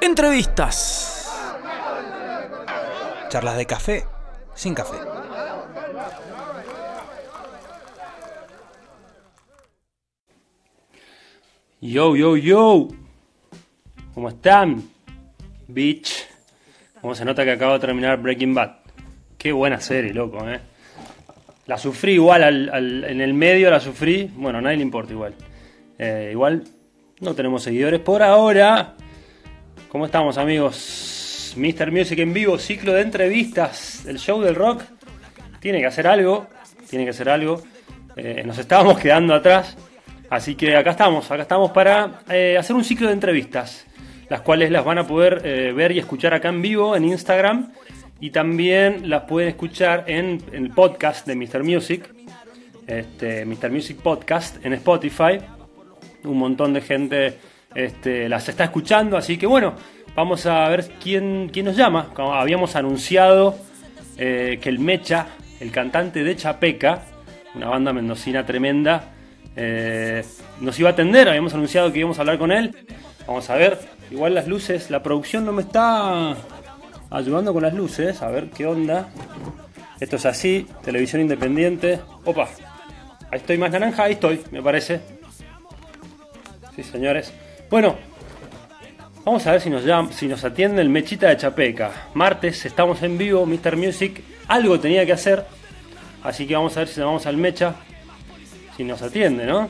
Entrevistas. Charlas de café sin café. Yo, yo, yo. ¿Cómo están? Bitch. Como se nota que acabo de terminar Breaking Bad. Qué buena serie, loco, eh. La sufrí igual, al- al- en el medio la sufrí. Bueno, a nadie le importa igual. Eh, igual no tenemos seguidores por ahora. ¿Cómo estamos, amigos? Mr. Music en vivo, ciclo de entrevistas. El show del rock tiene que hacer algo. Tiene que hacer algo. Eh, nos estábamos quedando atrás. Así que acá estamos, acá estamos para eh, hacer un ciclo de entrevistas, las cuales las van a poder eh, ver y escuchar acá en vivo en Instagram y también las pueden escuchar en, en el podcast de Mr. Music, este, Mr. Music Podcast en Spotify. Un montón de gente este, las está escuchando, así que bueno, vamos a ver quién, quién nos llama. Habíamos anunciado eh, que el Mecha, el cantante de Chapeca, una banda mendocina tremenda, eh, nos iba a atender, habíamos anunciado que íbamos a hablar con él. Vamos a ver, igual las luces, la producción no me está ayudando con las luces, a ver qué onda. Esto es así, televisión independiente. Opa, ahí estoy más naranja, ahí estoy, me parece. Sí, señores. Bueno, vamos a ver si nos, llama, si nos atiende el Mechita de Chapeca. Martes, estamos en vivo, Mr. Music. Algo tenía que hacer, así que vamos a ver si nos vamos al Mecha. Si nos atiende, ¿no?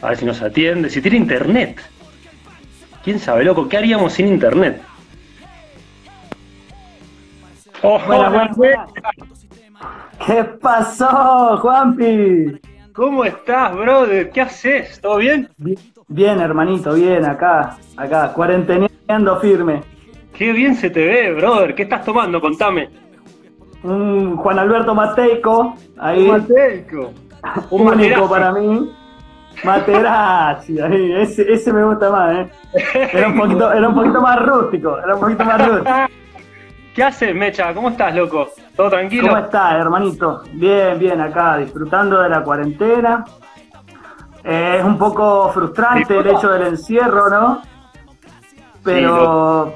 A ver si nos atiende. Si tiene internet. ¿Quién sabe, loco? ¿Qué haríamos sin internet? ¡Oh, Buenas, buenas. ¿Qué pasó, Juanpi? ¿Cómo estás, brother? ¿Qué haces? ¿Todo bien? Bi- Bien, hermanito, bien, acá, acá, cuarenteneando firme. Qué bien se te ve, brother. ¿Qué estás tomando? Contame. Un Juan Alberto Mateico, ahí, Mateico. Un único para mí. Materazzi, ahí, ese, ese me gusta más, ¿eh? Era un, poquito, era un poquito más rústico, era un poquito más rústico. ¿Qué haces, Mecha? ¿Cómo estás, loco? ¿Todo tranquilo? ¿Cómo estás, hermanito? Bien, bien, acá, disfrutando de la cuarentena. Eh, es un poco frustrante el hecho del encierro, ¿no? Pero,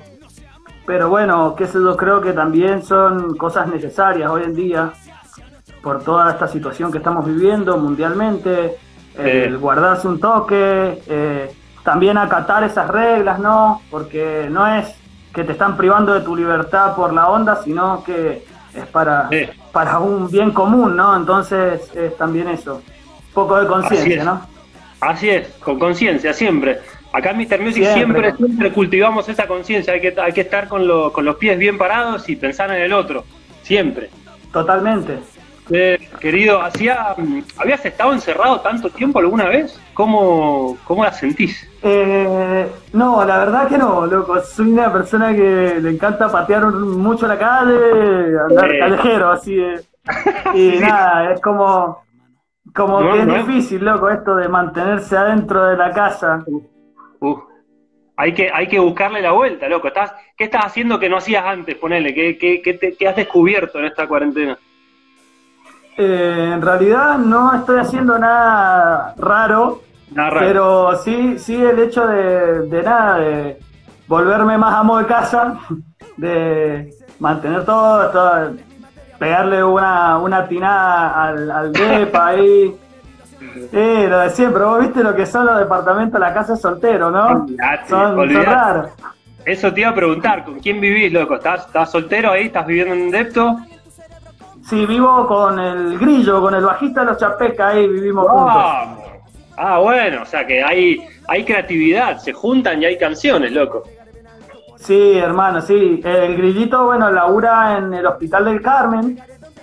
pero bueno, qué sé yo, creo que también son cosas necesarias hoy en día por toda esta situación que estamos viviendo mundialmente, el guardarse un toque, eh, también acatar esas reglas, ¿no? Porque no es que te están privando de tu libertad por la onda, sino que es para, Sí. para un bien común, ¿no? Entonces es también eso, un poco de conciencia. ¿no? Así es, con conciencia, siempre. Acá en Mr. Music Siempre. siempre, siempre, cultivamos esa conciencia. Hay que, hay que estar con, lo- con los pies bien parados y pensar en el otro. Siempre. Totalmente. Eh, querido, hacía, mm, ¿habías estado encerrado tanto tiempo alguna vez? ¿Cómo, cómo la sentís? Eh, no, la verdad que no, loco. Soy una persona que le encanta patear mucho la calle, andar Sí. callejero, así de. Y nada, es como. Como No, que es no. difícil, loco, esto de mantenerse adentro de la casa. Uf, hay, que, hay que buscarle la vuelta, loco. ¿Estás, ¿Qué estás haciendo que no hacías antes? Ponele, ¿qué, qué, qué, te- qué has descubierto en esta cuarentena? Eh, en realidad no estoy haciendo nada raro, Nada raro. pero sí, sí el hecho de, de nada, de volverme más amo de casa, de mantener todo, todo pegarle una, una tinada al, al depa ahí. Sí, lo de siempre, vos viste lo que son los departamentos, la casa soltero, ¿no? Olvidate, Son, raros. Eso te iba a preguntar, ¿con quién vivís, loco? ¿Estás, estás soltero ahí? ¿Estás viviendo en un depto? Sí, vivo con el grillo, con el bajista de los Chapeca, ahí vivimos juntos. Ah, bueno, o sea que hay, hay creatividad, se juntan y hay canciones, loco. Sí, hermano, sí. El grillito, bueno, labura en el Hospital del Carmen.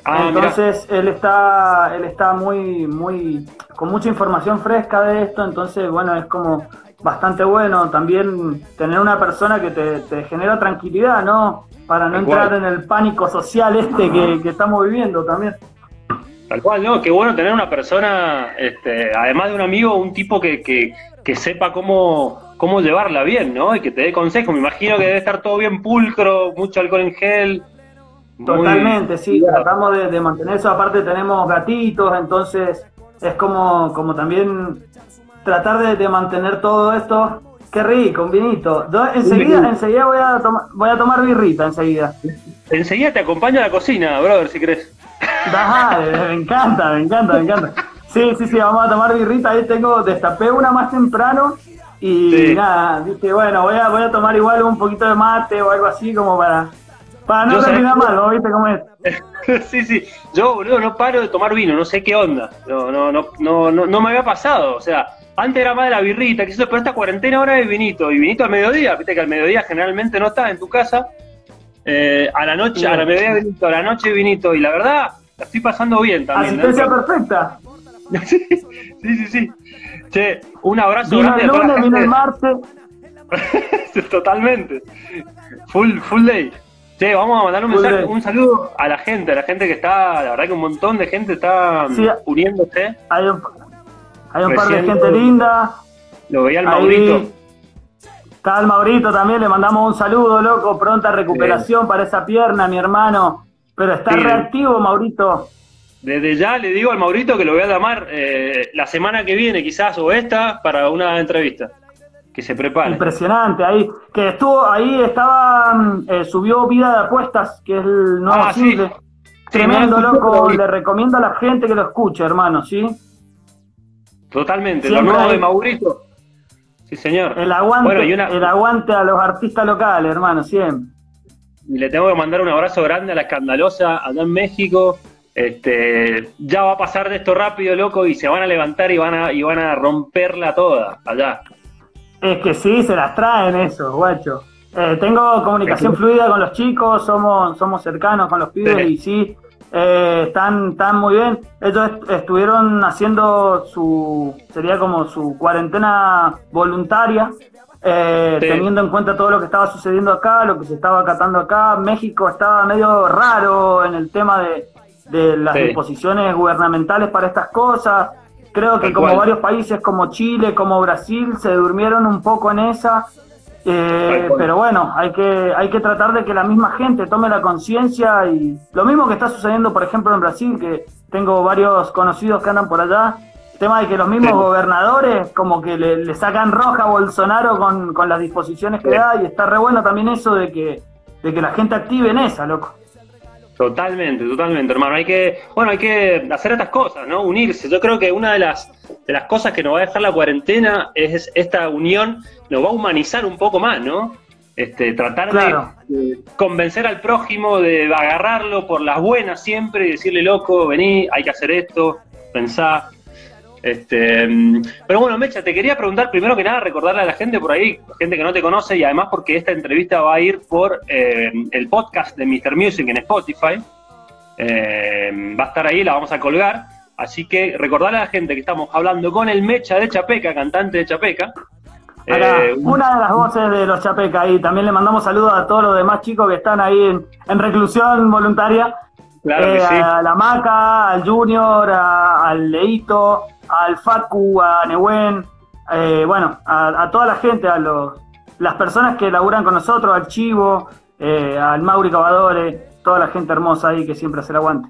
Ah, entonces él está, él está muy, muy, con mucha información fresca de esto, entonces bueno, es como bastante bueno también tener una persona que te, te genera tranquilidad, ¿no? Para no entrar en el pánico social este que, que estamos viviendo también. Tal cual, ¿no? Qué bueno tener una persona, este, además de un amigo, un tipo que, que, que sepa cómo, cómo llevarla bien, ¿no? Y que te dé consejos. Me imagino que debe estar todo bien pulcro, mucho alcohol en gel. Totalmente, sí, tratamos de, de mantener eso. Aparte tenemos gatitos, entonces es como, como también tratar de, de mantener todo esto. Qué rico, un vinito. Yo enseguida, enseguida voy a tomar, voy a tomar birrita enseguida. Enseguida te acompaño a la cocina, brother, si querés. Dale, me encanta, me encanta, me encanta. Sí, sí, sí, vamos a tomar birrita. Ahí tengo, destapé una más temprano y Sí. nada, dije, bueno, voy a, voy a tomar igual un poquito de mate o algo así como para, para no terminar mal, ¿no? ¿Viste cómo es? sí, sí. Yo, boludo, no paro de tomar vino, no sé qué onda. No, no, no, no, no, no me había pasado. O sea, antes era más de la birrita, que eso, pero esta cuarentena ahora es vinito. Y vinito al mediodía, viste que al mediodía generalmente no estás en tu casa. Eh, a la noche, a la mediodía vinito, a la noche vinito. Y la verdad, la estoy pasando bien también. ¿no? Asistencia perfecta. sí, sí, sí. Che, un abrazo Vino grande el a toda la lunes, vino el martes. Totalmente. Full, full day. Che, vamos a mandar un mensaje, un saludo a la gente, a la gente que está, la verdad que un montón de gente está Sí. uniéndose. Hay un, hay un par de gente linda. Lo veía el Maurito. Está el Maurito también, le mandamos un saludo, loco. Pronta recuperación para esa pierna, mi hermano. Pero está Sí. reactivo, Maurito. Desde ya le digo al Maurito que lo voy a llamar eh, la semana que viene, quizás, o esta, para una entrevista. Que se prepare. Impresionante, ahí. Que estuvo, ahí estaba, mm, eh, subió Vida de Apuestas, que es el nuevo Ah, sí. Tremendo, loco. Le recomiendo a la gente que lo escuche, hermano, ¿sí? Totalmente, Siempre lo nuevo hay- de Maurito. Sí, señor. El aguante, Bueno, y una- el aguante a los artistas locales, hermano, siempre. Y le tengo que mandar un abrazo grande a la escandalosa allá en México. Este, ya va a pasar de esto rápido, loco, y se van a levantar y van a, y van a romperla toda allá. Es que sí, se las traen eso, guacho. Eh, tengo comunicación Es que- fluida con los chicos, somos, somos cercanos con los pibes Sí. y sí, eh, están, están muy bien. Ellos est- estuvieron haciendo su, sería como su cuarentena voluntaria, eh, Sí. teniendo en cuenta todo lo que estaba sucediendo acá, lo que se estaba acatando acá. México estaba medio raro en el tema de, de las Sí. disposiciones gubernamentales para estas cosas. Creo que como varios países como Chile, como Brasil, se durmieron un poco en esa. Eh, pero bueno, hay que, hay que tratar de que la misma gente tome la conciencia y lo mismo que está sucediendo, por ejemplo, en Brasil, que tengo varios conocidos que andan por allá, el tema de que los mismos Sí. gobernadores como que le, le sacan roja a Bolsonaro con, con las disposiciones que Sí. da y está re bueno también eso de que, de que la gente active en esa, loco. Totalmente, totalmente, hermano. Hay que, bueno, hay que hacer estas cosas, ¿no? Unirse. Yo creo que una de las, de las cosas que nos va a dejar la cuarentena es esta unión, nos va a humanizar un poco más, ¿no? Este, tratar de- Claro. de, convencer al prójimo, de agarrarlo por las buenas siempre y decirle, loco, vení, hay que hacer esto, pensá. Este, pero bueno, Mecha, te quería preguntar primero que nada, recordarle a la gente por ahí, gente que no te conoce, y además porque esta entrevista va a ir por eh, el podcast de Mr. Music en Spotify. Eh, va a estar ahí, la vamos a colgar. Así que recordarle a la gente que estamos hablando con el Mecha de Chapeca, cantante de Chapeca. Eh, una de las voces de los Chapeca ahí. También le mandamos saludos a todos los demás chicos que están ahí en, en reclusión voluntaria. claro que sí. A la Maca, al Junior, a- al Leito, al Facu, a Nehuen, eh, bueno, a, a toda la gente, a los, las personas que laburan con nosotros, al Chivo, eh, al Mauri Cavadore, toda la gente hermosa ahí que siempre hace el aguante.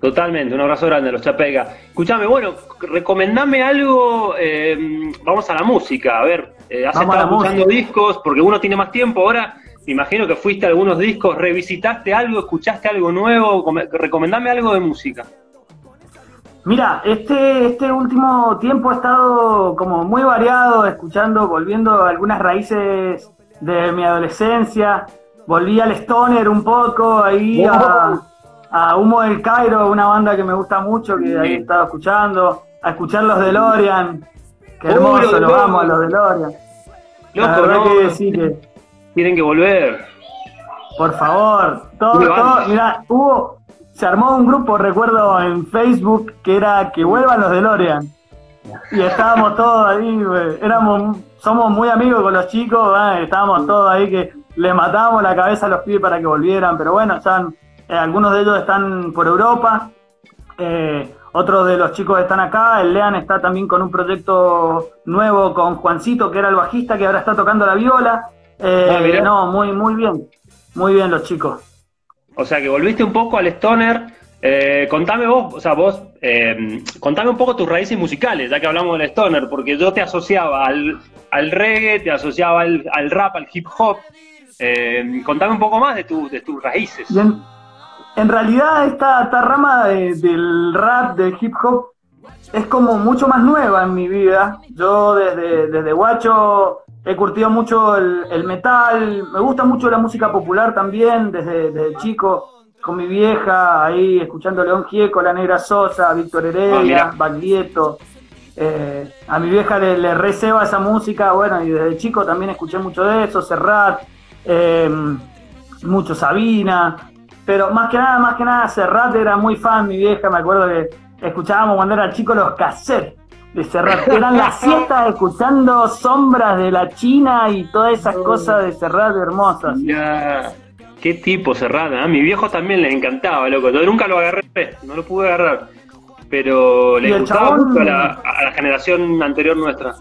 Totalmente, un abrazo grande a los Chapega. Escuchame, bueno, recomendame algo, eh, vamos a la música, a ver, eh, has Vamos estado escuchando discos, porque uno tiene más tiempo ahora, me imagino que fuiste a algunos discos, revisitaste algo, escuchaste algo nuevo, come- recomendame algo de música. Mira, este, este último tiempo he estado como muy variado, escuchando, volviendo a algunas raíces de mi adolescencia. Volví al Stoner un poco, ahí a, a Humo del Cairo, una banda que me gusta mucho, que ahí he Sí. estado escuchando, a escuchar los DeLorean. Qué hermoso, los amo a los DeLorean. La Loco, verdad no, que sí, que tienen que volver. por favor, todo, todo, mira, hubo, se armó un grupo, recuerdo, en Facebook, que era que vuelvan los DeLorean. Y estábamos todos ahí, éramos, somos muy amigos con los chicos, ¿eh? estábamos todos ahí que les matábamos la cabeza a los pibes para que volvieran, pero bueno, están, eh, algunos de ellos están por Europa, eh, otros de los chicos están acá, el Lean está también con un proyecto nuevo con Juancito, que era el bajista, que ahora está tocando la viola. Eh, Ah, no, muy, muy bien, muy bien los chicos. O sea que volviste un poco al Stoner, Eh, contame vos, o sea, vos, eh, contame un poco tus raíces musicales, ya que hablamos del stoner, porque yo te asociaba al, al reggae, te asociaba al, al rap, al hip hop. Eh, contame un poco más de, tu, de tus raíces. En, realidad esta, esta rama de, del rap, del hip hop, es como mucho más nueva en mi vida. Yo desde, desde guacho he curtido mucho el, el, metal, me gusta mucho la música popular también, desde, desde chico, con mi vieja, ahí escuchando León Gieco, La Negra Sosa, Víctor Heredia, oh, Baglietto. Eh, a mi vieja le, le receba esa música, bueno, y desde chico también escuché mucho de eso, Serrat, eh, mucho Sabina, pero más que nada, más que nada Serrat era muy fan, mi vieja, me acuerdo que escuchábamos cuando era chico los cassettes de Serrat. Eran las siestas escuchando sombras de la China y todas esas cosas de Serrat hermosas. Ya. Qué tipo Serrat, a mi viejo también le encantaba, loco. Yo nunca lo agarré, no lo pude agarrar. Pero le gustaba chabón, mucho a la, a la, generación anterior nuestra.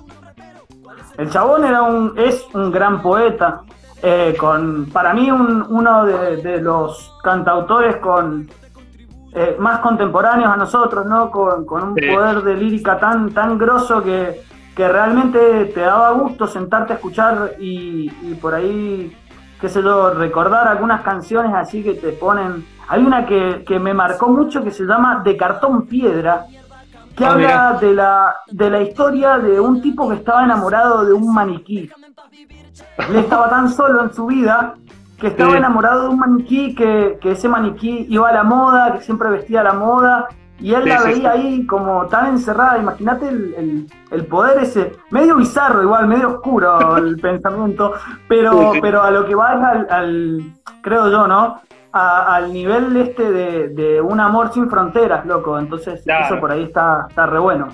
El chabón era un, es un gran poeta. Eh, con, para mí, un, uno de, de los cantautores con eh, más contemporáneos a nosotros, ¿no? Con, con un sí. poder de lírica tan, tan grosso que, que, realmente te daba gusto sentarte a escuchar y, y, por ahí, qué sé yo, recordar algunas canciones así que te ponen. Hay una que, que me marcó mucho que se llama De cartón piedra, que oh, habla de la, de la historia de un tipo que estaba enamorado de un maniquí. Él estaba tan solo en su vida que estaba enamorado de un maniquí, que, que, ese maniquí iba a la moda, que siempre vestía a la moda, y él sí, la veía sí, ahí como tan encerrada. Imagínate el, el, el, poder ese, medio bizarro igual, medio oscuro el pensamiento, pero, pero a lo que va es al, al creo yo, ¿no? A, al nivel este de, de, un amor sin fronteras, loco. Entonces, claro. eso por ahí está, está re bueno.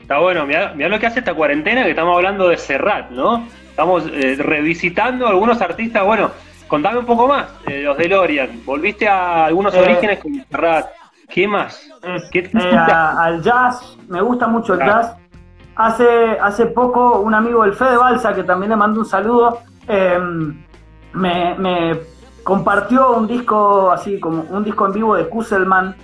Está bueno, mirá, mirá, lo que hace esta cuarentena, que estamos hablando de Serrat, ¿no? Estamos eh, revisitando algunos artistas, bueno, Contame un poco más de los DeLorean. Volviste a algunos eh, orígenes con Serrat. ¿Qué más? ¿Qué eh, a, al jazz, me gusta mucho el jazz. Hace, hace poco un amigo del Fede Balsa, que también le mando un saludo, eh, me, me, compartió un disco así, como un disco en vivo de Kusselman,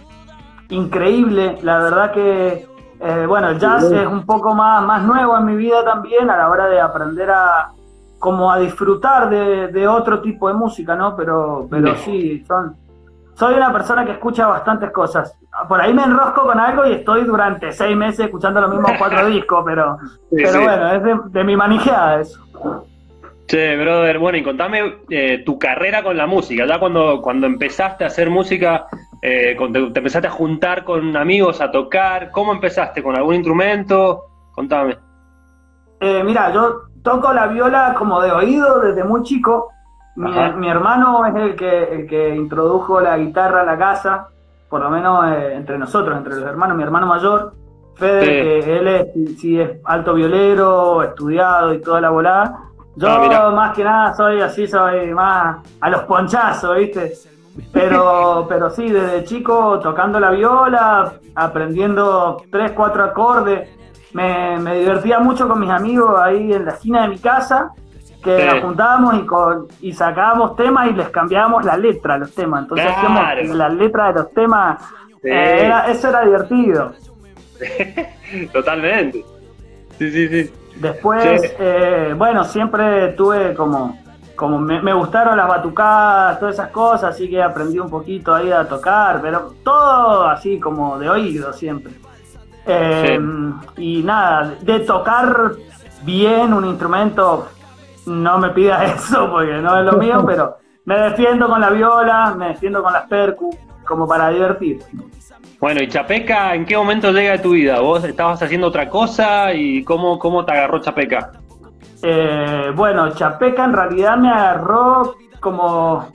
increíble. La verdad que, eh, bueno, el jazz es un poco más, más nuevo en mi vida también a la hora de aprender a, como a disfrutar de, de, otro tipo de música, ¿no? Pero, pero sí, son, soy una persona que escucha bastantes cosas. Por ahí me enrosco con algo y estoy durante seis meses escuchando los mismos cuatro discos, pero, sí, pero sí. bueno, es de, de, mi manejada eso. Che, brother, bueno, y contame eh, tu carrera con la música. Ya cuando, cuando empezaste a hacer música, eh, te, te empezaste a juntar con amigos a tocar, ¿cómo empezaste? ¿Con algún instrumento? Contame. Eh, mira, yo toco la viola como de oído desde muy chico. Mi, mi, hermano es el que, el que introdujo la guitarra a la casa, por lo menos eh, entre nosotros, entre los hermanos, mi hermano mayor, Fede, sí. que él es, sí, es alto violero, estudiado y toda la volada. Yo ah, más que nada soy así, soy más a los ponchazos, ¿viste? Pero, pero sí, desde chico tocando la viola, aprendiendo tres, cuatro acordes me, me, divertía mucho con mis amigos ahí en la esquina de mi casa, que sí. nos juntábamos y, con, y sacábamos temas y les cambiábamos la letra a los temas. Entonces claro. hacíamos la letra de los temas, sí. eh, era, eso era divertido. Totalmente. Sí, sí, sí. Después, sí. Eh, bueno, siempre tuve como, como me, me, gustaron las batucadas, todas esas cosas, así que aprendí un poquito ahí a tocar, pero todo así como de oído siempre. Eh, sí. Y nada, de tocar bien un instrumento, no me pidas eso porque no es lo mío, pero me defiendo con la viola, me defiendo con las percu, como para divertir. Bueno, y Chapeca, ¿en qué momento llega de tu vida? ¿Vos estabas haciendo otra cosa y cómo, cómo te agarró Chapeca? Eh, bueno, Chapeca en realidad me agarró como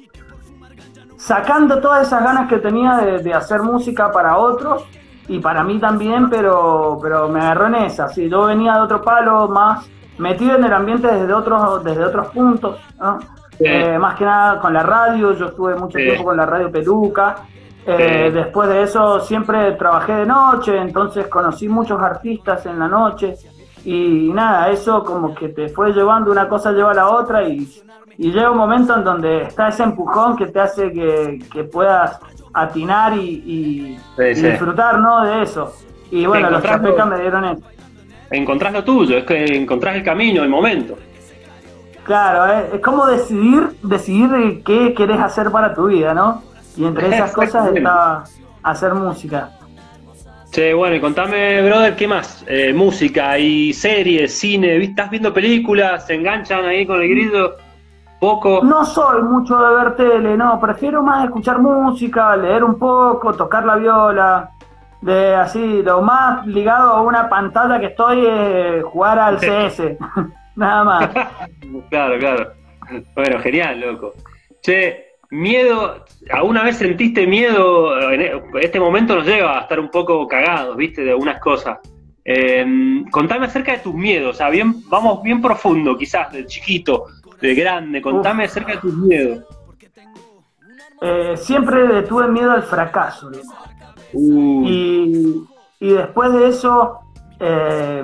sacando todas esas ganas que tenía de, de hacer música para otros y para mí también, pero, pero me agarró en esa. Sí, yo venía de otro palo más metido en el ambiente desde otros, desde otros puntos, ¿no? sí. eh, más que nada con la radio, yo estuve mucho sí. tiempo con la radio Peluca. Eh, sí. Después de eso siempre trabajé de noche, entonces conocí muchos artistas en la noche y nada, eso como que te fue llevando, una cosa lleva a la otra y, y llega un momento en donde está ese empujón que te hace que, que puedas atinar y, y- Sí, y sí. disfrutar, ¿no? De eso. Y bueno, los chapecas me dieron eso. Encontrás lo tuyo, es que encontrás el camino, el momento. Claro, eh, es como decidir, decidir qué querés hacer para tu vida, ¿no? Y entre esas cosas está hacer música. Che, bueno, y contame, brother, ¿qué más? Eh, música y series, cine, ¿vi- ¿estás viendo películas? ¿Se enganchan ahí con el grito? ¿Poco? No soy mucho de ver tele, no, prefiero más escuchar música, leer un poco, tocar la viola. De así, lo más ligado a una pantalla que estoy es jugar al CS. Nada más. Claro, claro. Bueno, genial, loco. Che, miedo, ¿alguna vez sentiste miedo? En e- este momento nos lleva a estar un poco cagados, ¿viste? De algunas cosas. Eh, contame acerca de tus miedos, o sea, bien, vamos bien profundo, quizás, de chiquito, de grande. Contame acerca de tus miedos. Eh, siempre tuve miedo al fracaso. Uh, Y, y después de eso, eh,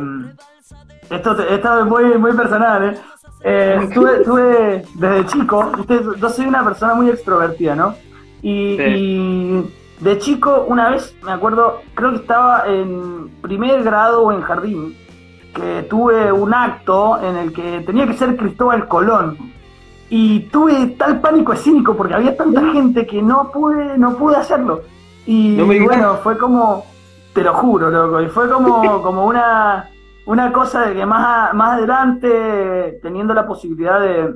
esto, esto es muy, muy personal, ¿eh? Eh, tuve, tuve desde chico, yo soy una persona muy extrovertida, ¿no? Y, Sí. y de chico, una vez, me acuerdo, creo que estaba en primer grado o en jardín, que tuve un acto en el que tenía que ser Cristóbal Colón. Y tuve tal pánico escénico porque había tanta gente que no pude, no pude hacerlo. Y No bueno, fue como, te lo juro, loco, y fue como, como una, una cosa de que más, más adelante, teniendo la posibilidad de,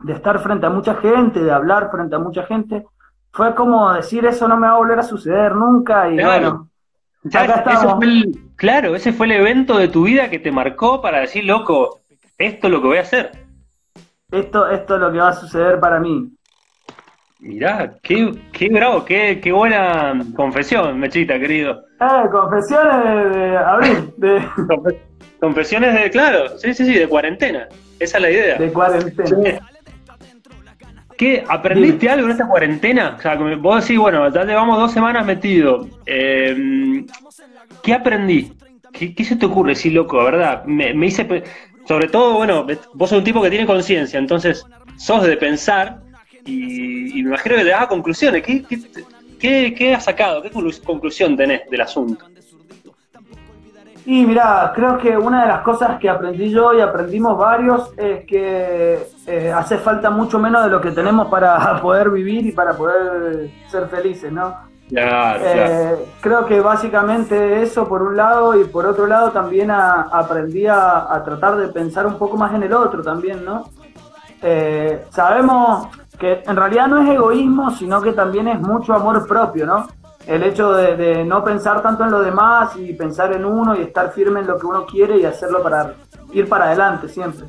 de estar frente a mucha gente, de hablar frente a mucha gente, fue como decir eso no me va a volver a suceder nunca y Claro. bueno, ya, acá estamos. fue el- claro, ese fue el evento de tu vida que te marcó para decir, loco, esto es lo que voy a hacer. esto, esto es lo que va a suceder para mí. Mirá, qué, qué bravo, qué, qué buena confesión, Mechita, querido. Eh, confesiones de, de abril, de, Confe- Confesiones de, claro, sí, sí, sí, de cuarentena. Esa es la idea. de cuarentena. ¿Qué? ¿Aprendiste algo en esta cuarentena? O sea, vos decís, bueno, ya llevamos dos semanas metido. Eh, ¿Qué aprendí? ¿Qué, se te ocurre? Sí, loco, verdad. Me, me hice. Sobre todo, bueno, vos sos un tipo que tiene conciencia, entonces sos de pensar y, me imagino que te das conclusiones. ¿Qué, qué, has sacado? ¿Qué conclu- conclusión tenés del asunto? Y mira, creo que una de las cosas que aprendí yo y aprendimos varios es que eh, hace falta mucho menos de lo que tenemos para poder vivir y para poder ser felices, ¿no? Claro, claro. Eh, creo que básicamente eso por un lado y por otro lado también a- aprendí a, a tratar de pensar un poco más en el otro también, ¿no? Eh, sabemos que en realidad no es egoísmo, sino que también es mucho amor propio, ¿no? El hecho de, de no pensar tanto en lo demás y pensar en uno y estar firme en lo que uno quiere y hacerlo para ir para adelante siempre.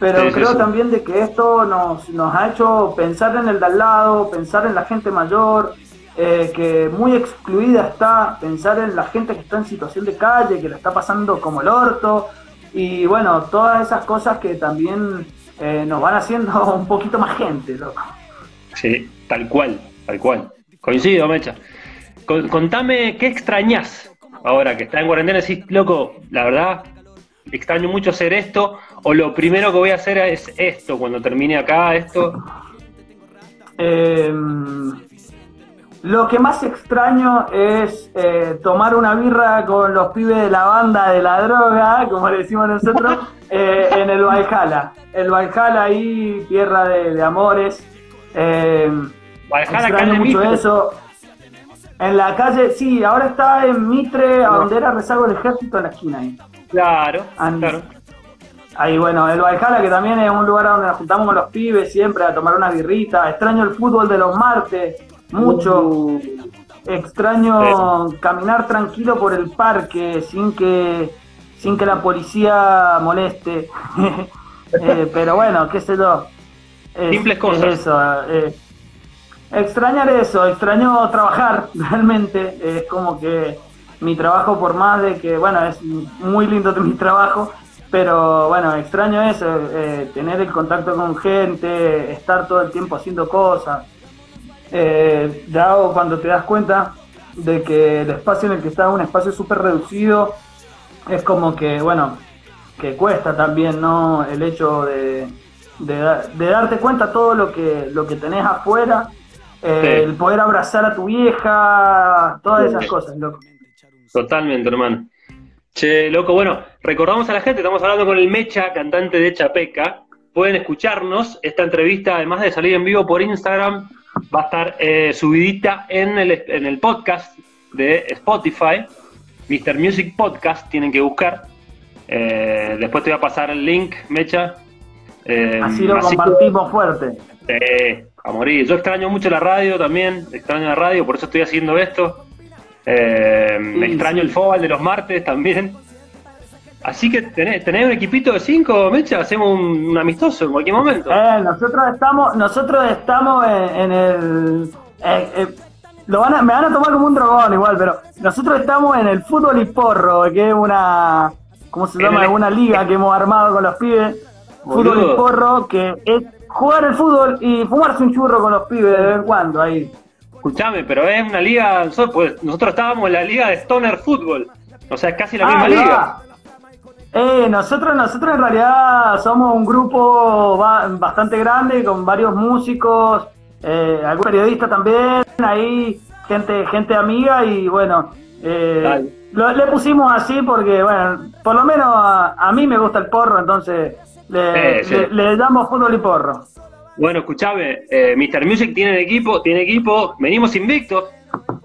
Pero sí, creo sí. también de que esto nos, nos ha hecho pensar en el de al lado, pensar en la gente mayor, eh, que muy excluida está, pensar en la gente que está en situación de calle, que la está pasando como el orto, y bueno, todas esas cosas que también eh, nos van haciendo un poquito más gente, loco. Sí, tal cual, tal cual. Coincido, Mecha. Con- contame, ¿qué extrañas ahora que estás en cuarentena? Decís, loco, la verdad, extraño mucho hacer esto, o lo primero que voy a hacer es esto, cuando termine acá, esto. Eh, lo que más extraño es eh, tomar una birra con los pibes de la banda de la droga, como le decimos nosotros, eh, en el Valhalla. El Valhalla ahí, tierra de, de amores. Eh, Valhalla, extraño mucho Mitre. eso. En la calle, sí, ahora está en Mitre, a donde era rezago del ejército en la esquina ahí. Claro, And- claro. Ahí, bueno, el Valhalla, que también es un lugar donde nos juntamos con los pibes siempre a tomar unas birritas. Extraño el fútbol de los martes, mucho. Extraño caminar tranquilo por el parque sin que sin que la policía moleste. Eh, pero bueno, qué sé yo. Es- Simples es cosas. eso, eh, extrañar eso, extraño trabajar realmente. Es como que mi trabajo, por más de que, bueno, es muy lindo mi trabajo, pero bueno, extraño eso, eh, tener el contacto con gente, estar todo el tiempo haciendo cosas. Eh, ya cuando te das cuenta de que el espacio en el que estás es un espacio súper reducido, es como que, bueno, que cuesta también, ¿no? El hecho de, de, da- de darte cuenta todo lo que, lo que tenés afuera eh, Sí. el poder abrazar a tu vieja, todas esas Sí. cosas, loco. Totalmente, hermano. Che, loco, bueno, recordamos a la gente, estamos hablando con el Mecha, cantante de Chapeca. Pueden escucharnos. Esta entrevista, además de salir en vivo por Instagram, va a estar eh, subidita en el, en el podcast de Spotify, Mr. Music Podcast, tienen que buscar. Eh, después te voy a pasar el link, Mecha. Eh, Así lo que- compartimos fuerte. Sí, a morir. Yo extraño mucho la radio también, extraño la radio, por eso estoy haciendo esto. Eh, me Sí, extraño sí. el fútbol de los martes también. Así que tenés, tenés un equipito de cinco, Mecha, hacemos un, un amistoso en cualquier momento. Eh, nosotros estamos, nosotros estamos en, en el. eh, eh, lo van a- me van a tomar como un dragón igual, pero nosotros estamos en el fútbol y porro, que es una. ¿Cómo se llama? el- Una liga que hemos armado con los pibes. Fútbol y porro, que es jugar el fútbol y fumarse un churro con los pibes de vez en cuando ahí. Escuchame, pero es una liga, nosotros, pues, nosotros estábamos en la liga de Stoner Football. O sea, es casi la misma Ah, liga. va. Eh, nosotros, nosotros en realidad somos un grupo ba- bastante grande con varios músicos, eh, algún periodista también, ahí gente, gente amiga y bueno, eh, lo- le pusimos así porque bueno, por lo menos a, a mí me gusta el porro, entonces le, Eh, sí. le- le damos fútbol y porro. Bueno, escuchame, eh, Mr. Music tiene equipo, tiene equipo, venimos invictos.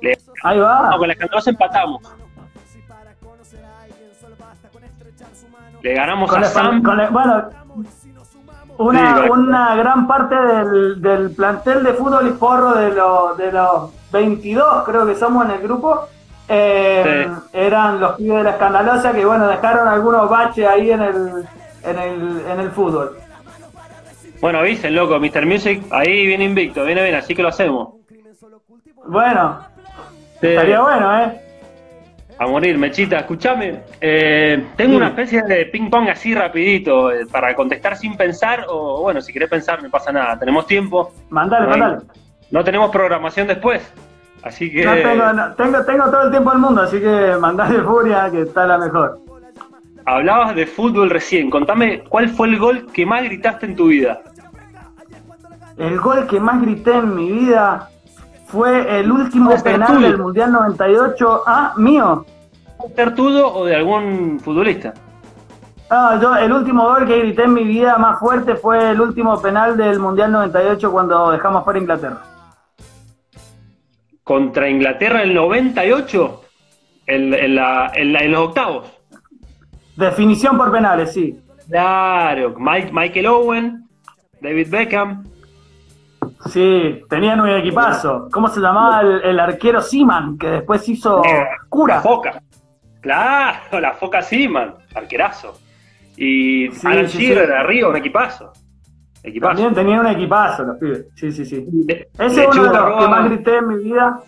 Le Ahí va. No, con la Escandalosa empatamos. Le ganamos Con a Sam. con bueno, una, Sí, una gran parte del, del plantel de fútbol y porro de los, de los 22, creo que somos en el grupo, eh, eran los pibes de la escandalosa que, bueno, dejaron algunos baches ahí en el, en el, en el fútbol. Bueno, avisen, loco, Mr. Music, ahí viene invicto, viene bien, así que lo hacemos. Bueno, Sí, estaría bueno, ¿eh? A morir, Mechita, escúchame. eh, tengo Sí. una especie de ping pong así rapidito, eh, para contestar sin pensar, o bueno, si querés pensar, no pasa nada, tenemos tiempo. Mandale, No hay- mandale. No tenemos programación después, así que... No tengo, no- tengo, tengo todo el tiempo del mundo, así que mandale furia que está la mejor. Hablabas de fútbol recién, contame cuál fue el gol que más gritaste en tu vida. El gol que más grité en mi vida fue el último penal del Mundial 98. Ah, mío. ¿Puede ser tuyo o de algún futbolista? Ah, yo, el último gol que grité en mi vida más fuerte fue el último penal del Mundial 98 cuando dejamos fuera Inglaterra. Contra Inglaterra el 98, en, en la- en la- en los octavos. Definición por penales, sí. Claro, Mike- Michael Owen, David Beckham. Sí, tenían un equipazo. ¿Cómo se llamaba el, el arquero Seaman, que después hizo La cura? foca. Claro, la foca Seaman, arquerazo. Y Sí, Alan sí, Shearer sí. de arriba, un equipazo. Equipazo. También tenían un equipazo los pibes. Sí, sí, sí. Ese es uno de los que más grité en mi vida.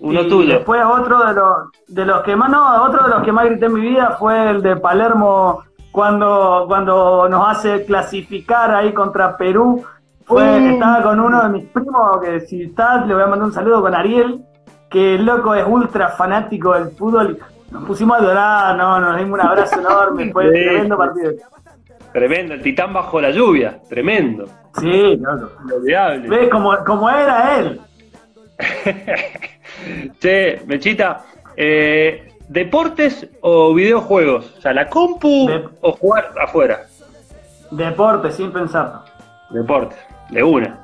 Uno y tuyo. Después otro de los, de los que más, no, otro de los que más grité en mi vida fue el de Palermo cuando, cuando nos hace clasificar ahí contra Perú. Fue, Mm. Estaba con uno de mis primos, que si está, le voy a mandar un saludo con Ariel, que el loco es ultra fanático del fútbol. Nos pusimos a llorar, no, nos dimos un abrazo enorme, fue Sí. tremendo partido. Tremendo, el titán bajo la lluvia. Tremendo. Sí, loco. Inolvidable. ¿Ves cómo, cómo era él? che, Mechita, eh, ¿deportes o videojuegos? O sea, ¿la compu o jugar afuera? Deporte, sin pensar. Deportes, de una.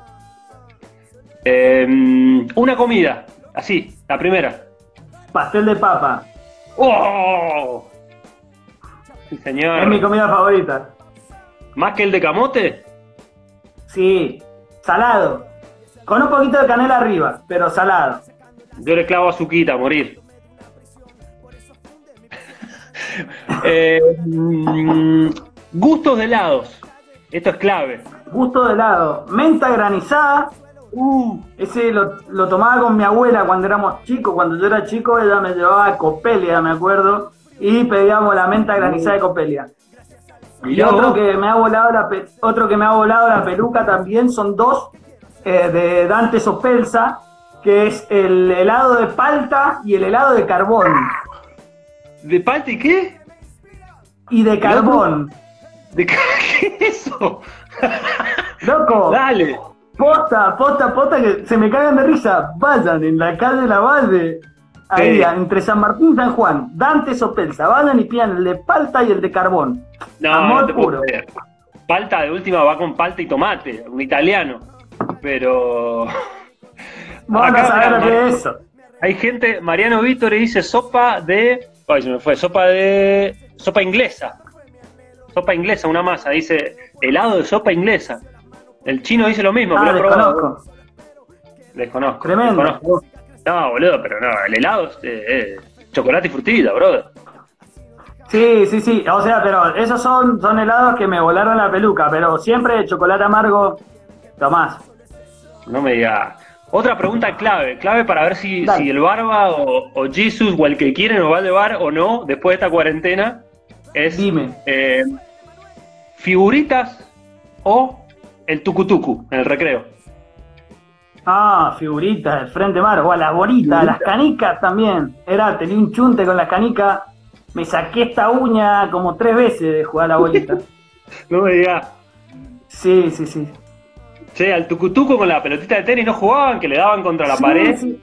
Eh, una comida, así, la primera. Pastel de papa. ¡Oh! Sí, Es señor. mi comida favorita. ¿Más que el de camote? Sí, salado. Con un poquito de canela arriba, pero salado. Yo le clavo azuquita a morir. Eh, mm, gustos de helados. Esto es clave. Gusto de helado. Menta granizada. Uh, Ese lo, lo tomaba con mi abuela cuando éramos chicos. Cuando yo era chico, ella me llevaba a Copelia, me acuerdo. Y pedíamos la menta granizada de Copelia. Y otro vos. que me ha volado la pe- otro que me ha volado la peluca también son dos eh, de Dante Sopelsa, que es el helado de palta y el helado de carbón. ¿De palta y qué? Y de carbón. ¿De qué es eso? Loco, Dale. Posta, posta, posta, que se me cagan de risa. Vayan en la calle La Valle, ahí, Sí. entre San Martín y San Juan, Dante Sopelsa, vayan y pidan el de palta y el de carbón. No, Amor no te puedo puro. Palta de última va con palta y tomate, un italiano. Pero. Vamos a Mar- es eso. Hay gente, Mariano Víctor dice sopa de. Ay, se me fue, sopa de. Sopa inglesa. Sopa inglesa, una masa. Dice helado de sopa inglesa. El chino dice lo mismo, Ah, pero desconozco. Desconozco. Tremendo. desconozco. No, boludo, pero no, el helado es eh, eh, chocolate y frutilla, brother. Sí, sí, sí. O sea, pero esos son, son helados que me volaron la peluca, pero siempre chocolate amargo, Tomás. No me diga. Otra pregunta clave, clave para ver si, el Barba o, o Jesus o el que quiere nos va a llevar o no después de esta cuarentena. Es Dime. eh, figuritas o el tucutucu en el recreo. Ah, figuritas del Frente Mar, o a las bolitas, las canicas también. Era, tenía un chunte con las canicas. Me saqué esta uña como tres veces de jugar a la bolita. No me diga. Sí, sí, sí. Che, al tucutucu con la pelotita de tenis no jugaban, que le daban contra la Sí, pared. Sí,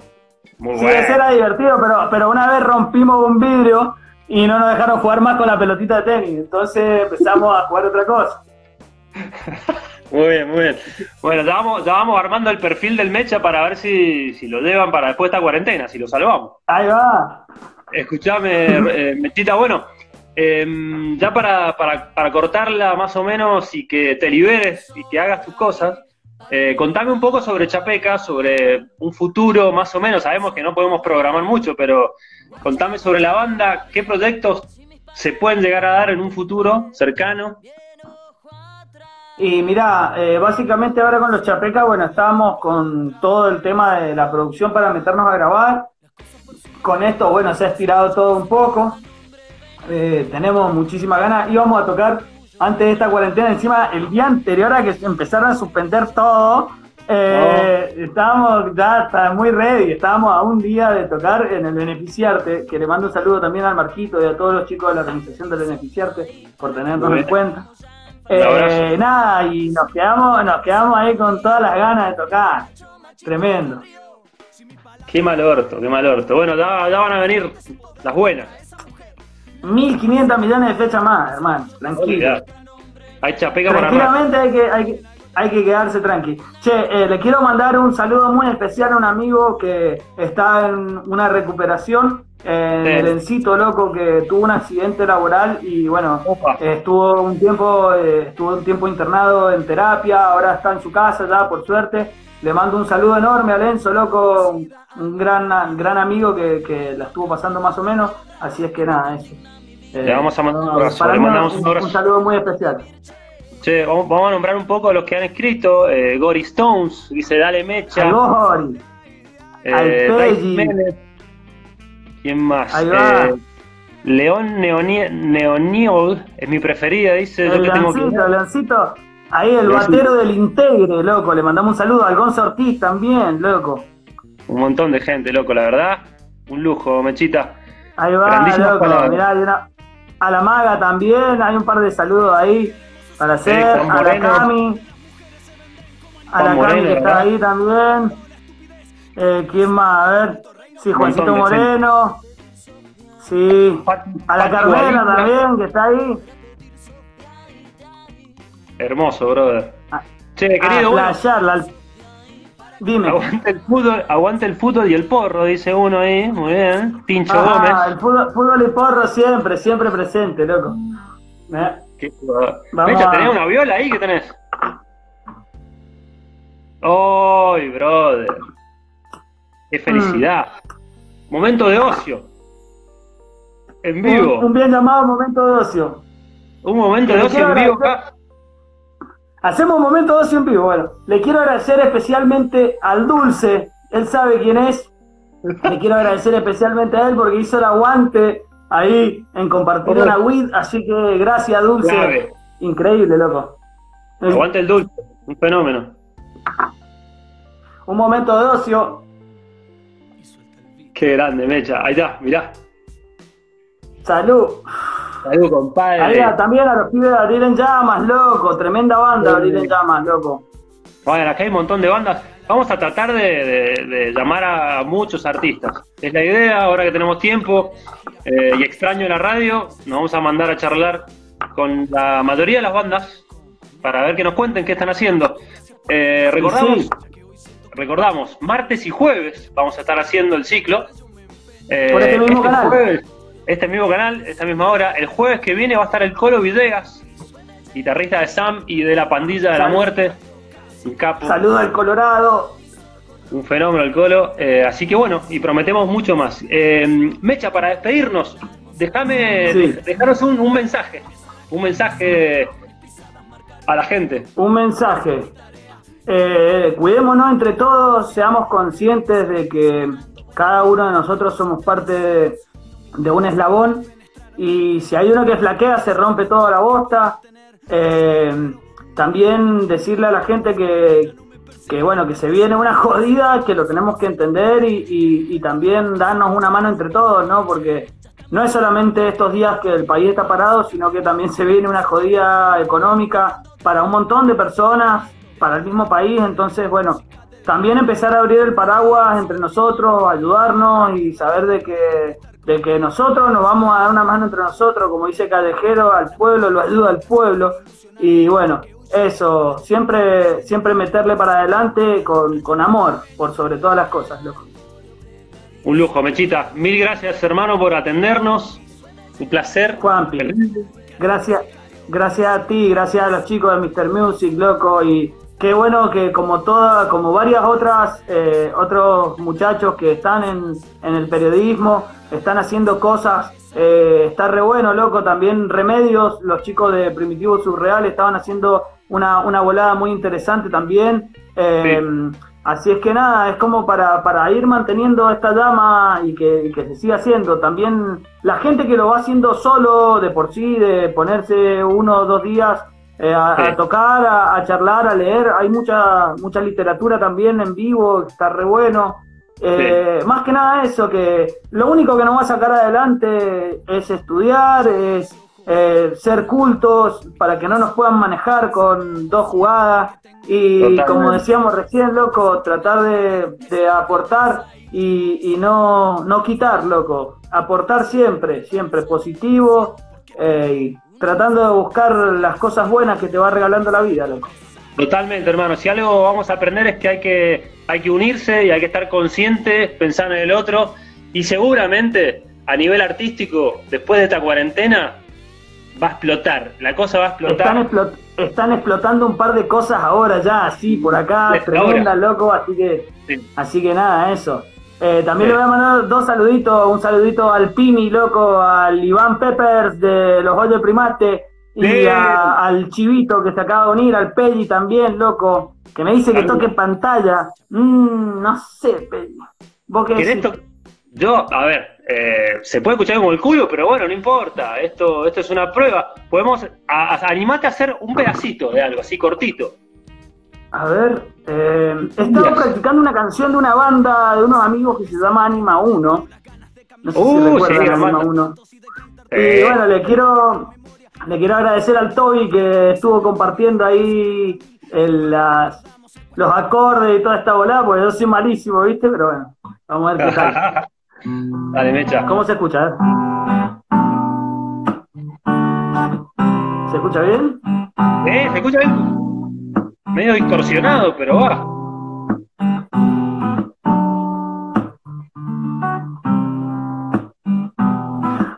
Muy sí, bueno. ese era divertido, pero, pero una vez rompimos un vidrio y no nos dejaron jugar más con la pelotita de tenis. Entonces empezamos a jugar otra cosa. Muy bien, muy bien. Bueno, ya vamos, ya vamos armando el perfil del Mecha para ver si, si lo llevan para después de esta cuarentena, si lo salvamos. Ahí va. Escuchame, eh, Mechita, bueno, em, ya para, para, para cortarla más o menos y que te liberes y que hagas tus cosas, eh, contame un poco sobre Chapeca, sobre un futuro más o menos. Sabemos que no podemos programar mucho, pero contame sobre la banda, qué proyectos se pueden llegar a dar en un futuro cercano. Y mira, eh, básicamente ahora con los Chapecas, bueno, estábamos con todo el tema de la producción para meternos a grabar. Con esto, bueno, se ha estirado todo un poco. Eh, tenemos muchísimas ganas. Íbamos a tocar antes de esta cuarentena, encima el día anterior a que se empezaran a suspender todo. eh, Estábamos ya está muy ready, estábamos a un día de tocar en el Beneficiarte, que le mando un saludo también al Marquito y a todos los chicos de la organización del Beneficiarte por tenernos en cuenta. Eh, nada, y nos quedamos, nos quedamos ahí con todas las ganas de tocar. Tremendo. Qué mal orto, qué mal orto. Bueno, ya, ya van a venir las buenas. 1500 millones de fechas más, hermano. Tranquilo. Hay Chapeca para rato. Tranquilamente hay que, hay que, hay que quedarse tranqui. Che, eh, le quiero mandar un saludo muy especial a un amigo que está en una recuperación en Sí. el Encito, loco, que tuvo un accidente laboral y bueno, eh, estuvo un tiempo, eh, estuvo un tiempo internado en terapia, ahora está en su casa ya, por suerte. Le mando un saludo enorme a Lenzo, loco, un, un gran, gran amigo que, que la estuvo pasando más o menos. Así es que nada, eso. Eh, Le vamos a mandar un abrazo, le mandamos un abrazo. un saludo muy especial. Che, vamos, vamos a nombrar un poco a los que han escrito. Eh, Gory Stones, dice Dale Mecha. Al Gori. eh. ¿Quién más? Ahí va. Eh, León Neoniol es mi preferida, dice. Yo El tengo que. Ahí el batero del Integre, loco. Le mandamos un saludo al Gonzo Ortiz también, loco. Un montón de gente, loco, la verdad. Un lujo, Mechita. Ahí va, Grandísimas loco. palabras. Mirá, una- a la maga también. Hay un par de saludos ahí para hacer. A la Moreno. Cami. A la Moreno, Cami que está ahí también. Eh, ¿Quién más? A ver. Sí, Juancito de gente. Moreno. Sí. A la Carmela también, que está ahí. Hermoso, brother. Ah, Che, a querido, playarla, al- Dime. aguante el fútbol, aguante el fútbol y el porro, dice uno ahí. Muy bien. Pincho Ah, Gómez. el fútbol, fútbol y porro siempre, siempre presente, loco. Eh, Qué Mecha, a- ¿tenés una viola ahí? ¿Qué tenés? ¡Ay, brother! ¡Qué felicidad! Momento de ocio. En vivo. Un, un bien llamado momento de ocio. Un momento de ocio en vivo acá. Hacemos un momento de ocio en vivo. Bueno, le quiero agradecer especialmente al Dulce. Él sabe quién es. Le quiero agradecer especialmente a él porque hizo el aguante ahí en compartir una WID. Así que gracias, Dulce. Clave. Increíble, loco. Aguante el dulce. Un fenómeno. Un momento de ocio. Qué grande, Mecha. Ahí está, mirá. Salud. Salud, compadre. Ahí también a los pibes de Abrir en Llamas, loco. Tremenda banda, Abrir en Llamas, loco. Bueno, acá hay un montón de bandas. Vamos a tratar de, de- de llamar a muchos artistas. Es la idea, ahora que tenemos tiempo eh, y extraño la radio, nos vamos a mandar a charlar con la mayoría de las bandas para ver que nos cuenten qué están haciendo. Eh, recordamos, recordamos, martes y jueves vamos a estar haciendo el ciclo. Eh, Por este mismo canal. jueves, este mismo canal, esta misma hora. El jueves que viene va a estar el Colo Villegas, guitarrista de Sam y de la pandilla de la muerte. Un capo, Saludo al Colorado. un fenómeno el Colo. Eh, así que bueno, y prometemos mucho más. Eh, Mecha, para despedirnos, déjame Sí. de- dejaros un, un mensaje. Un mensaje a la gente. Un mensaje. Eh, cuidémonos entre todos, seamos conscientes de que cada uno de nosotros somos parte de, de un eslabón y si hay uno que flaquea se rompe toda la bosta. Eh, también decirle a la gente que, que, bueno, que se viene una jodida, que lo tenemos que entender y, y- y también darnos una mano entre todos, ¿no? Porque no es solamente estos días que el país está parado, sino que también se viene una jodida económica para un montón de personas, para el mismo país. Entonces, bueno, también empezar a abrir el paraguas entre nosotros, ayudarnos y saber de que, de que nosotros nos vamos a dar una mano entre nosotros, como dice Callejero, al pueblo, lo ayuda al pueblo. Y bueno, eso, siempre, siempre meterle para adelante con, con amor, por sobre todas las cosas, loco. Un lujo, Mechita. Mil gracias, hermano, por atendernos. Un placer. Juanpi, gracias, gracias a ti, gracias a los chicos de Mr. Music, loco, y qué bueno que como toda, como varias otras, eh, otros muchachos que están en, en el periodismo, están haciendo cosas, eh, está re bueno, loco, también Remedios, los chicos de Primitivo Surreal estaban haciendo una, una volada muy interesante también. Eh, Así es que nada, es como para, para ir manteniendo esta llama y que, y que se siga haciendo. También la gente que lo va haciendo solo, de por sí, de ponerse uno o dos días eh, a, Sí. a tocar, a, a charlar, a leer. Hay mucha, mucha literatura también en vivo, está re bueno. Eh, Más que nada eso, que lo único que nos va a sacar adelante es estudiar, es eh, ser cultos para que no nos puedan manejar con dos jugadas y Totalmente. como decíamos recién, loco, tratar de, de aportar y, y no, no quitar, loco, aportar siempre, siempre positivo eh, y tratando de buscar las cosas buenas que te va regalando la vida, loco. Totalmente, hermano. Si algo vamos a aprender es que hay que, hay que unirse y hay que estar conscientes, pensar en el otro. Y seguramente, a nivel artístico, después de esta cuarentena, va a explotar. La cosa va a Están, explotar. explot- están explotando un par de cosas ahora ya, así, por acá, tremenda, loco, así que, Sí. así que nada, eso. Eh, también Sí. le voy a mandar dos saluditos, un saludito al Pimi, loco, al Iván Peppers de Los Hoyos Primate y a- al Chivito que se acaba de unir, al Pelli también, loco, que me dice que toque pantalla. Mm, no sé, Pelli. ¿Vos qué Yo, a ver, eh, se puede escuchar como el culo, pero bueno, no importa. Esto, esto es una prueba. Podemos a- a- animate a hacer un pedacito de algo así cortito. A ver, eh, he estado Yes. practicando una canción de una banda de unos amigos que se llama Anima 1. No sé Uh, si recuerdan sí, Anima hermano. 1. Eh, Y bueno, le quiero, le quiero agradecer al Toby que estuvo compartiendo ahí el- las, los acordes y toda esta volada, porque yo soy malísimo, ¿viste? Pero bueno, vamos a ver qué tal. Dale, Mecha. ¿Cómo se escucha? A ver. ¿Se escucha bien? Eh, se escucha bien. Medio distorsionado, pero va.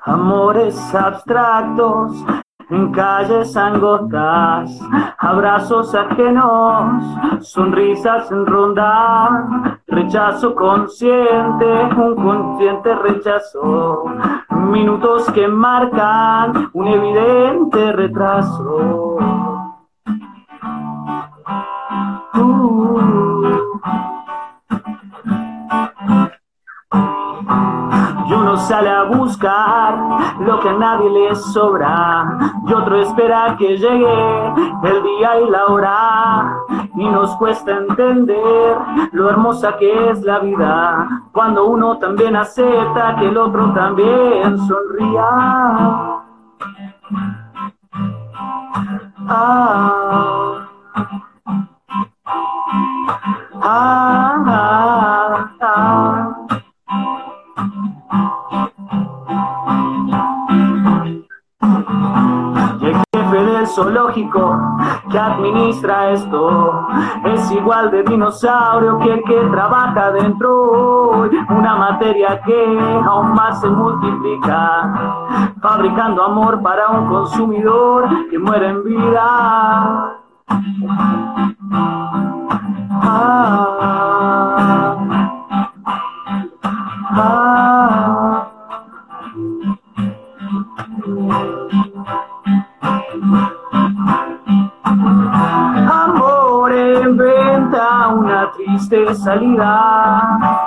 Amores abstractos en calles angostas, abrazos ajenos, sonrisas en ronda, rechazo consciente, un consciente rechazo, minutos que marcan un evidente retraso. Y uno sale a buscar lo que a nadie le sobra. Y otro espera que llegue el día y la hora. Y nos cuesta entender lo hermosa que es la vida. Cuando uno también acepta que el otro también sonría. Ah. Y el jefe del zoológico que administra esto es igual de dinosaurio que el que trabaja dentro. Una materia que aún más se multiplica, fabricando amor para un consumidor que muere en vida. Amor inventa una triste salida.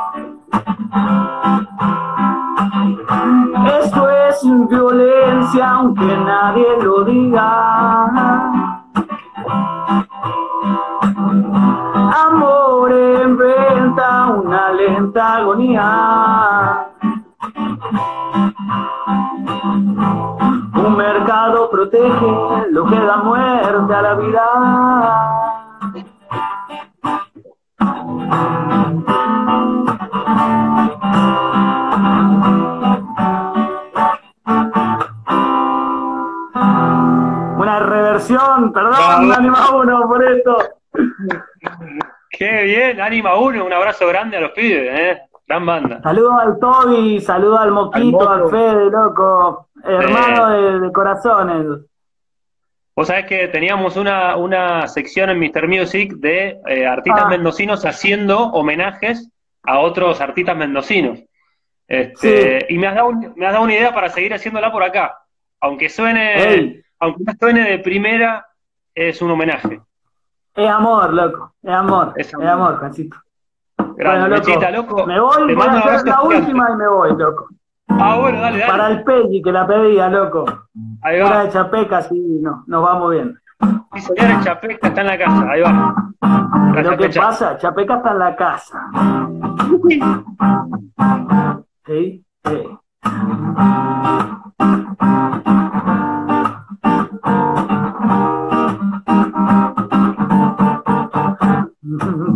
Protege lo que da muerte a la vida. Una reversión, perdón, Anima uno por esto. Qué bien, Anima 1, un abrazo grande a los pibes, ¿eh? Gran banda. Saludos al Toby, saludos al Moquito, Al al. Fede, loco. Hermano de, de corazones. Vos sabés que teníamos una, una sección en Mr. Music de eh, artistas Ah. mendocinos haciendo homenajes a otros artistas mendocinos. Este, Y me has, dado, un- me has dado una idea para seguir haciéndola por acá. Aunque suene, Ey. aunque no suene de primera, es un homenaje. Es amor, loco. Es amor. Es Es amor. amor, Juancito. Grande, Bueno, loco, Mechita, loco. Me voy, te voy mando a hacer la gigante. última y me voy, loco. Ah, bueno, dale, dale. Para el Peggy que la pedía, loco. Ahí va. de Chapeca, sí, no, nos vamos bien. Sí, señor, el Chapeca está en la casa. Ahí va. Lo que pasa, Chapeca está en la casa. Sí, sí.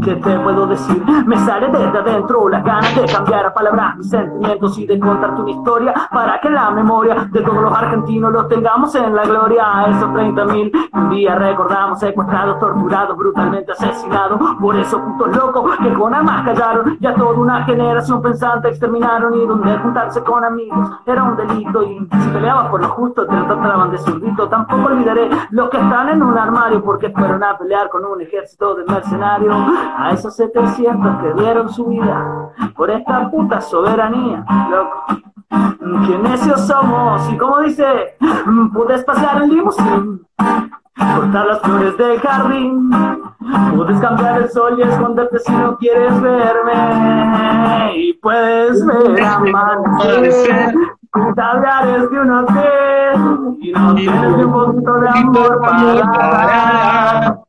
¿Qué te puedo decir? Me sale desde adentro las ganas de cambiar a palabras mis sentimientos y de contarte una historia para que la memoria de todos los argentinos los tengamos en la gloria. Esos 30 mil un día recordamos secuestrados, torturados, brutalmente asesinados por esos putos locos que con armas callaron y a toda una generación pensante exterminaron y donde juntarse con amigos era un delito y si peleabas por lo justo te trataban de zurdito. Tampoco olvidaré los que están en un armario porque fueron a pelear con un ejército de mercenarios. A esos 700 que dieron su vida por esta puta soberanía, loco. Qué necios somos y como dice, puedes pasear en limusín, cortar las flores del jardín, puedes cambiar el sol y esconderte si no quieres verme y puedes ver amanecer con tablares de un hotel y no tienes ni un poquito de amor para dar.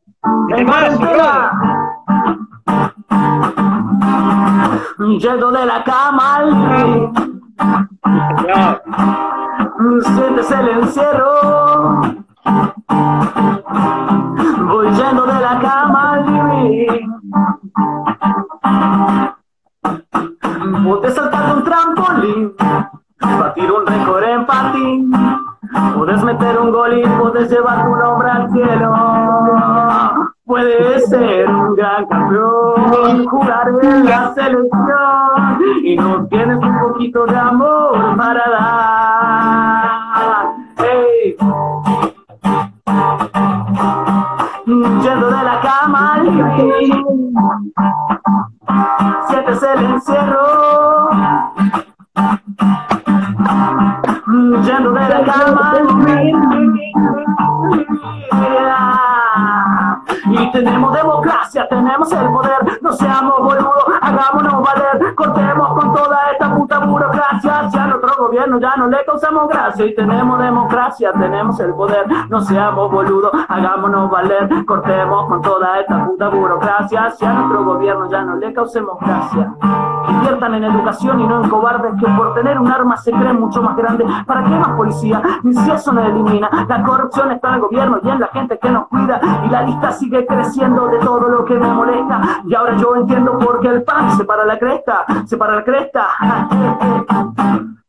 Llego de la cama al Señor. sientes el encierro. Voy yendo de la cama al living. Puedes saltar un trampolín, batir un récord en patín. Puedes meter un gol y puedes llevar tu nombre al cielo. Puedes ser un gran campeón, jugar en la selección y no tienes un poquito de amor para dar. Hey. Yendo de la cama al living, sientes el encierro. Yendo de la cama al living. Tenemos el poder, no seamos boludos, hagámonos valer, cortemos con toda esta puta burocracia. Hacia nuestro gobierno. ya no le causamos gracia. Y tenemos democracia, tenemos el poder, no seamos boludos, hagámonos valer, cortemos con toda esta puta burocracia, si a nuestro gobierno ya no le causemos gracia. Inviertan en educación y no en cobardes que por tener un arma se creen mucho más grande. ¿Para qué más policía? Ni si eso no elimina. La corrupción está en el gobierno y en la gente que nos cuida. Y la lista sigue creciendo de todo lo que me molesta. Y ahora yo entiendo por qué el pan se para la cresta, se para la cresta.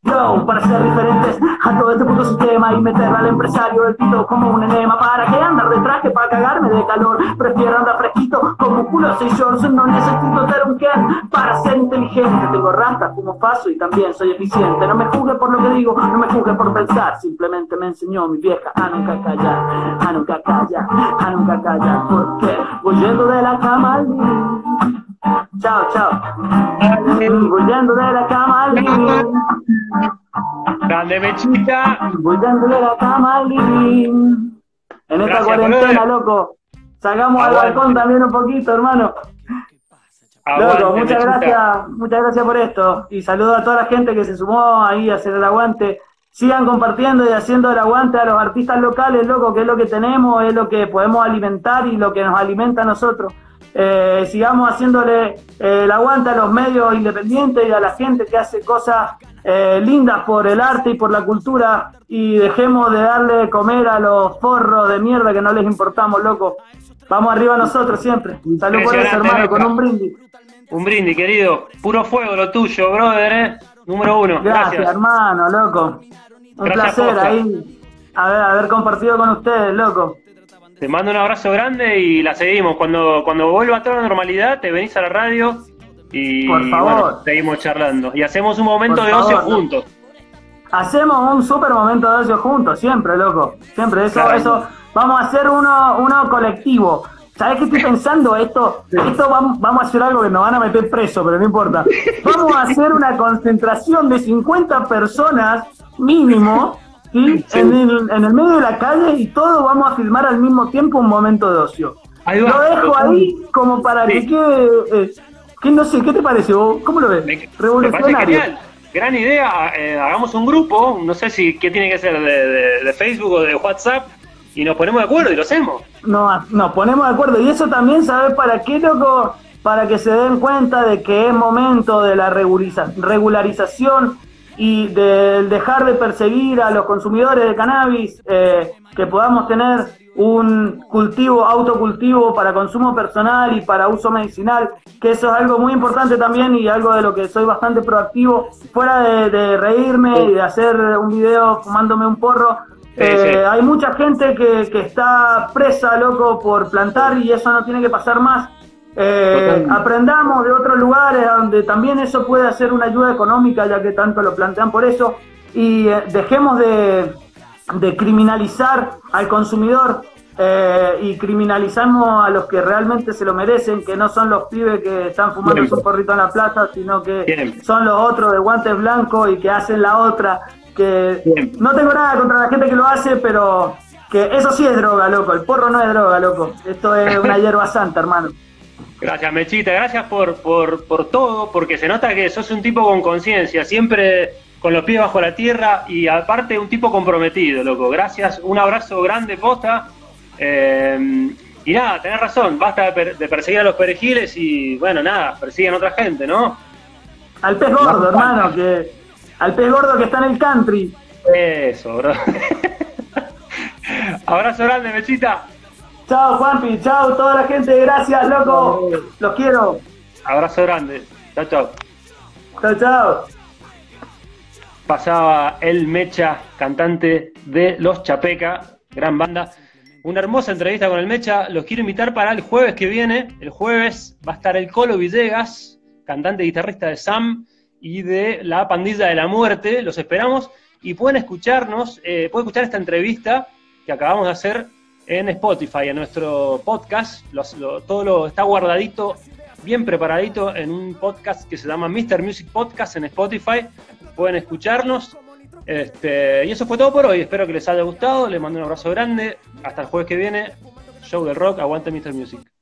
Yo, para ser diferentes a todo este puto sistema y meter al empresario del pito como un enema. ¿Para qué andar de traje para cagarme de calor? Prefiero andar fresquito como culo seis shorts. No necesito ser un Ken para ser inteligente. Tengo rata, fumo paso y también soy eficiente. No me juzgue por lo que digo, no me juzgue por pensar. Simplemente me enseñó mi vieja a nunca callar, a nunca callar, a nunca callar. Porque voy yendo de la cama al. Chao, chao. Voy yendo de la cama al living. Grande Mechita. Voy dándole la cama al living. En esta Gracias, cuarentena, brother. loco. Sacamos al Aguante. balcón también un poquito, hermano. Aguante, Loco, muchas Mechita. gracias, muchas gracias por esto. Y saludo a toda la gente que se sumó ahí a hacer el aguante. Sigan compartiendo y haciendo el aguante a los artistas locales, loco, que es lo que tenemos, es lo que podemos alimentar y lo que nos alimenta a nosotros. Eh, sigamos haciéndole eh, el aguante a los medios independientes y a la gente que hace cosas eh, lindas por el arte y por la cultura y dejemos de darle de comer a los forros de mierda que no les importamos, loco. Vamos arriba nosotros siempre. Salud por eso, hermano, con un brindis. Un brindis, querido. Puro fuego lo tuyo, brother, ¿eh? Número uno. Gracias, Gracias. hermano, loco. Un Gracias, placer ahí haber, haber compartido con ustedes, loco. Te mando un abrazo grande y la seguimos. Cuando, cuando vuelva toda la normalidad, te venís a la radio y Por favor. bueno, seguimos charlando. Y hacemos un momento Por de ocio favor. juntos. Hacemos un super momento de ocio juntos, siempre, loco. Siempre, eso, Claro. eso. Vamos a hacer uno, uno colectivo. ¿Sabes qué estoy pensando? Esto, esto vamos, vamos a hacer algo que nos van a meter preso, pero no importa. Vamos a hacer una concentración de 50 personas mínimo, ¿sí? Sí. En, el, en el medio de la calle y todos vamos a filmar al mismo tiempo un momento de ocio. Lo dejo ahí como para Sí. que quede. eh, que no sé, ¿qué te parece vos? ¿Cómo lo ves? Me, Revolucionario. Gran idea. eh, hagamos un grupo. No sé si qué tiene que ser de, de- de Facebook o de WhatsApp. Y nos ponemos de acuerdo y lo hacemos. No, nos ponemos de acuerdo. Y eso también, ¿sabes para qué, loco? Para que se den cuenta de que es momento de la regulariza- regularización y del dejar de perseguir a los consumidores de cannabis, eh, que podamos tener un cultivo, autocultivo para consumo personal y para uso medicinal, que eso es algo muy importante también y algo de lo que soy bastante proactivo, fuera de, de reírme y de hacer un video fumándome un porro, Sí, eh, sí. hay mucha gente que, que está presa, loco, por plantar y eso no tiene que pasar más. Eh, aprendamos de otros lugares donde también eso puede hacer una ayuda económica, ya que tanto lo plantean por eso, y eh, dejemos de, de criminalizar al consumidor eh, y criminalizamos a los que realmente se lo merecen, que no son los pibes que están fumando Siempre. su porrito en la plaza, sino que son los otros de guantes blancos y que hacen la otra. Que no tengo nada contra la gente que lo hace, pero que eso sí es droga, loco. El porro no es droga, loco. Esto es una hierba santa, hermano. Gracias, Mechita. Gracias por, por, por todo, porque se nota que sos un tipo con conciencia, siempre con los pies bajo la tierra y aparte un tipo comprometido, loco. Gracias, un abrazo grande, posta. Eh, y nada, tenés razón, basta de, per- de perseguir a los perejiles y bueno, nada, persiguen a otra gente, ¿no? Al pez gordo, hermano, que al pez gordo que está en el country. Eso, bro. abrazo grande, Mechita. Chao, Juanpi, chao, toda la gente, gracias, loco. Los quiero. Abrazo grande. Chao, chao. Chao, chao. pasaba el Mecha, cantante de Los Chapeca, gran banda. Una hermosa entrevista con el Mecha. Los quiero invitar para el jueves que viene. El jueves va a estar el Colo Villegas, cantante y guitarrista de Sam y de La Pandilla de la Muerte. Los esperamos y pueden escucharnos, eh, pueden escuchar esta entrevista que acabamos de hacer en Spotify, en nuestro podcast. Lo- todo lo está guardadito, bien preparadito en un podcast que se llama Mr. Music Podcast en Spotify. Pueden escucharnos. Este, y eso fue todo por hoy. Espero que les haya gustado. Les mando un abrazo grande. Hasta el jueves que viene. Show del rock. Aguante Mr. Music.